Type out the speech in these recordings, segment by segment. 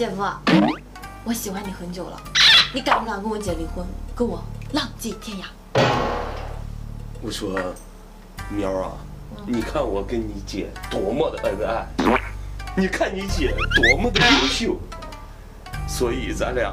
姐夫，我喜欢你很久了，你敢不敢跟我姐离婚，跟我浪迹天涯？我说，喵啊，你看我跟你姐多么的恩爱，你看你姐多么的优秀，所以咱俩。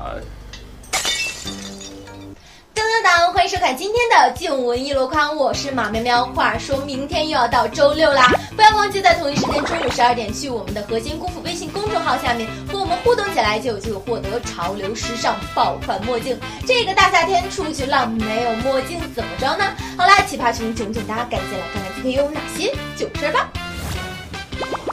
收看今天的静文一箩筐，我是马喵喵。话说明天又要到周六啦，不要忘记在同一时间中午十二点去我们的核心功夫微信公众号下面和我们互动起来，就有机会获得潮流时尚爆款墨镜。这个大夏天出去浪没有墨镜怎么着呢？好啦，奇葩群囧囧哒，赶紧来看看今天有哪些囧事吧。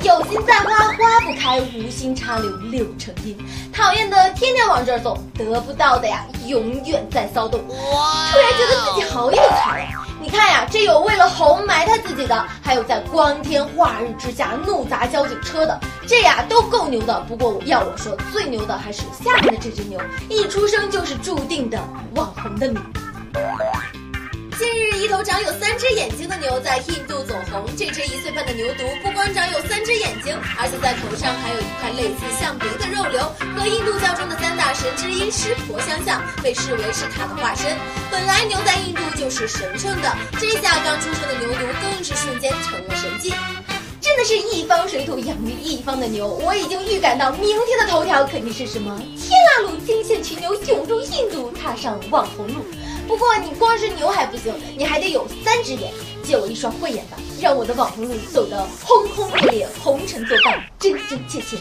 有心栽花花不开，无心插柳柳成荫。讨厌的天天往这儿走，得不到的呀永远在骚动。突然觉得自己好有才呀！你看呀，这有为了红埋汰自己的，还有在光天化日之下怒砸交警车的，这呀都够牛的。不过我要我说，最牛的还是下面的这只牛，一出生就是注定的网红的命。头长有三只眼睛的牛在印度走红。这只一岁半的牛犊不光长有三只眼睛，而且在头上还有一块类似象鼻的肉瘤，和印度教中的三大神之一湿婆相像，被视为是它的化身。本来牛在印度就是神圣的，这下刚出生的牛犊更是瞬间成了神迹。真的是一方水土养育一方的牛，我已经预感到明天的头条肯定是什么天啦路惊现群牛涌入印度，踏上网红路。不过你光是牛还不行，你还得有三只眼，借我一双慧眼吧，让我的网红路走得轰轰烈烈，红尘作伴，真真切切。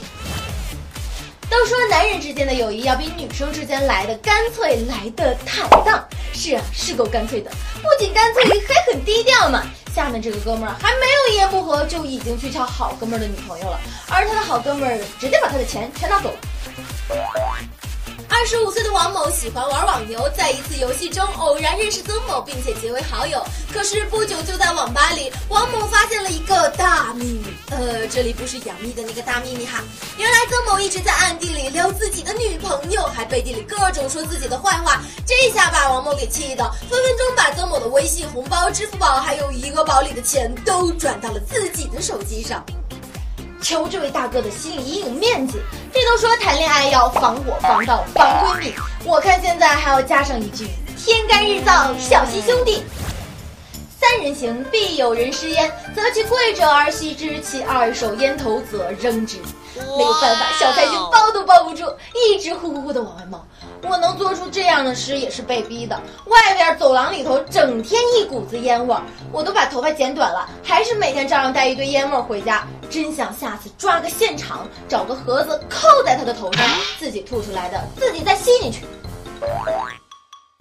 都说男人之间的友谊要比女生之间来的干脆，来的坦荡。是啊，是够干脆的，不仅干脆，还很低调嘛。下面这个哥们儿还没有一言不合，就已经去撬好哥们儿的女朋友了，而他的好哥们儿直接把他的钱全拿走了。二十五岁的王某喜欢玩网游，在一次游戏中偶然认识曾某，并且结为好友。可是不久就在网吧里，王某发现了一个大秘密。呃，这里不是杨幂的那个大秘密哈，原来曾某一直在暗地里撩自己的女朋友，还背地里各种说自己的坏话。这下把王某给气的，分分钟把曾某的微信、红包、支付宝还有余额宝里的钱都转到了自己的手机上。求这位大哥的心理阴影面积，都说谈恋爱要防火防盗防闺蜜，我看现在还要加上一句天干日燥小心兄弟。三人行必有人失焉，择其贵者而吸之，其二手烟头则扔之。没有办法，小太君包都包不住，一直呼呼呼的往外冒。我能做出这样的诗也是被逼的。外边走廊里头整天一股子烟味儿，我都把头发剪短了，还是每天照样带一堆烟味儿回家。真想下次抓个现场，找个盒子扣在他的头上，自己吐出来的，自己再吸进去。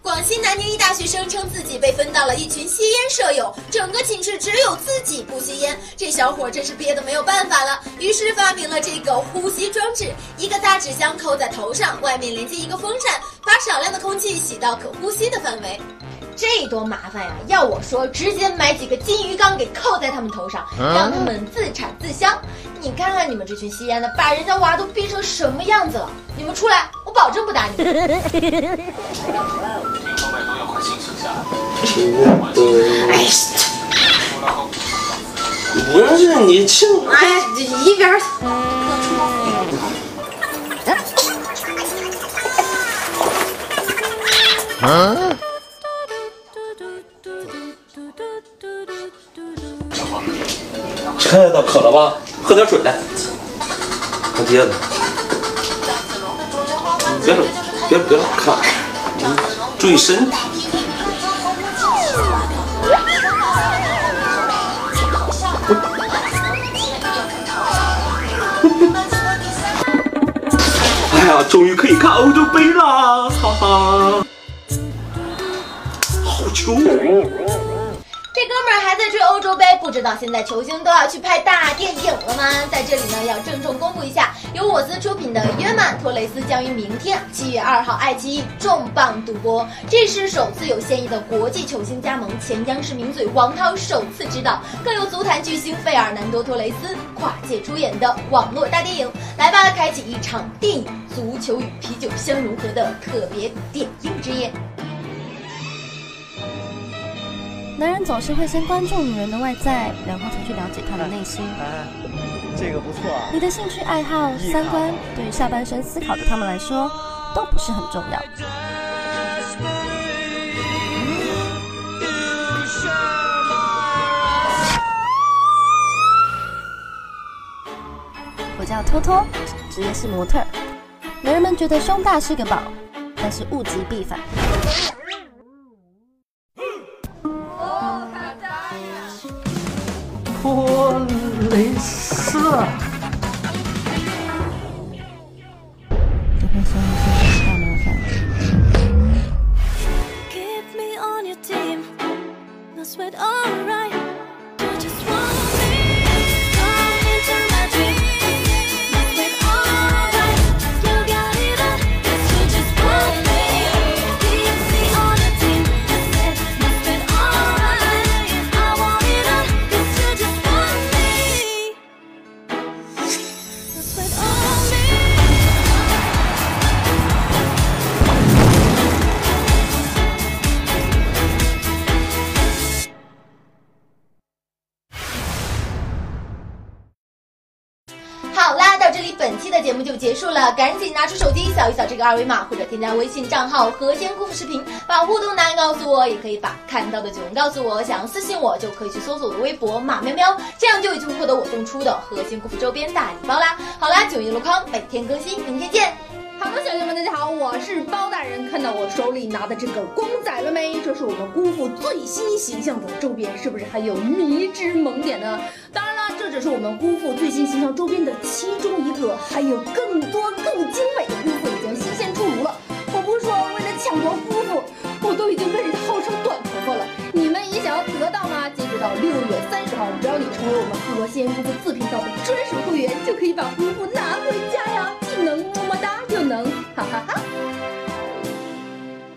广西南宁一大学生称自己被分到了一群吸烟舍友，整个寝室只有自己不吸烟，这小伙真是憋得没有办法了，于是发明了这个呼吸装置：一个大纸箱扣在头上，外面连接一个风扇，把少量的空气洗到可呼吸的范围。这多麻烦呀！要我说，直接买几个金鱼缸给扣在他们头上，让他们自产自销。你看看你们这群吸烟的，把人家娃都逼成什么样子了！你们出来，我保证不打你们。哎，不是你亲，哎，一边。嗯。看到渴了吧？喝点水来。看爹的，别了，别别老看，注意身体。哎呀，终于可以看欧洲杯了，哈哈。好球！哥们还在追欧洲杯，不知道现在球星都要去拍大电影了吗？在这里呢，要郑重公布一下，由我司出品的《约曼托雷斯》将于明天七月二号爱奇艺重磅独播。这是首次有现役的国际球星加盟，前央视名嘴王涛首次执导，更有足坛巨星费尔南多托雷斯跨界出演的网络大电影。来吧，开启一场电影、足球与啤酒相融合的特别点映之夜。男人总是会先关注女人的外在，然后才去了解她的内心。哎，这个不错。你的兴趣爱好、三观，对于下半身思考的他们来说，都不是很重要。我叫托托，职业是模特。男人们觉得胸大是个宝，但是物极必反。蕾丝。本期的节目就结束了，赶紧拿出手机扫一扫这个二维码，或者添加微信账号“和仙姑父视频”，把互动答案告诉我，也可以把看到的九文告诉我。想要私信我，就可以去搜索我的微博“马喵喵”，这样就已经获得我送出的和仙姑父周边大礼包啦。好啦，九一路康每天更新，明天见。好的，小友们，大家好，我是包大人。看到我手里拿的这个公仔了没？这是我们姑父最新形象的周边，是不是还有迷之萌点呢？当然这是我们姑父最新形象周边的其中一个，还有更多更精美的姑父已经新鲜出炉了。我不说，为了抢夺姑父，我都已经被人号称短头发了。你们也想要得到吗？截止到六月三十号，只要你成为我们和仙姑父自频道的专属会员，就可以把姑父拿回家呀！既能么么哒，又能哈哈,哈。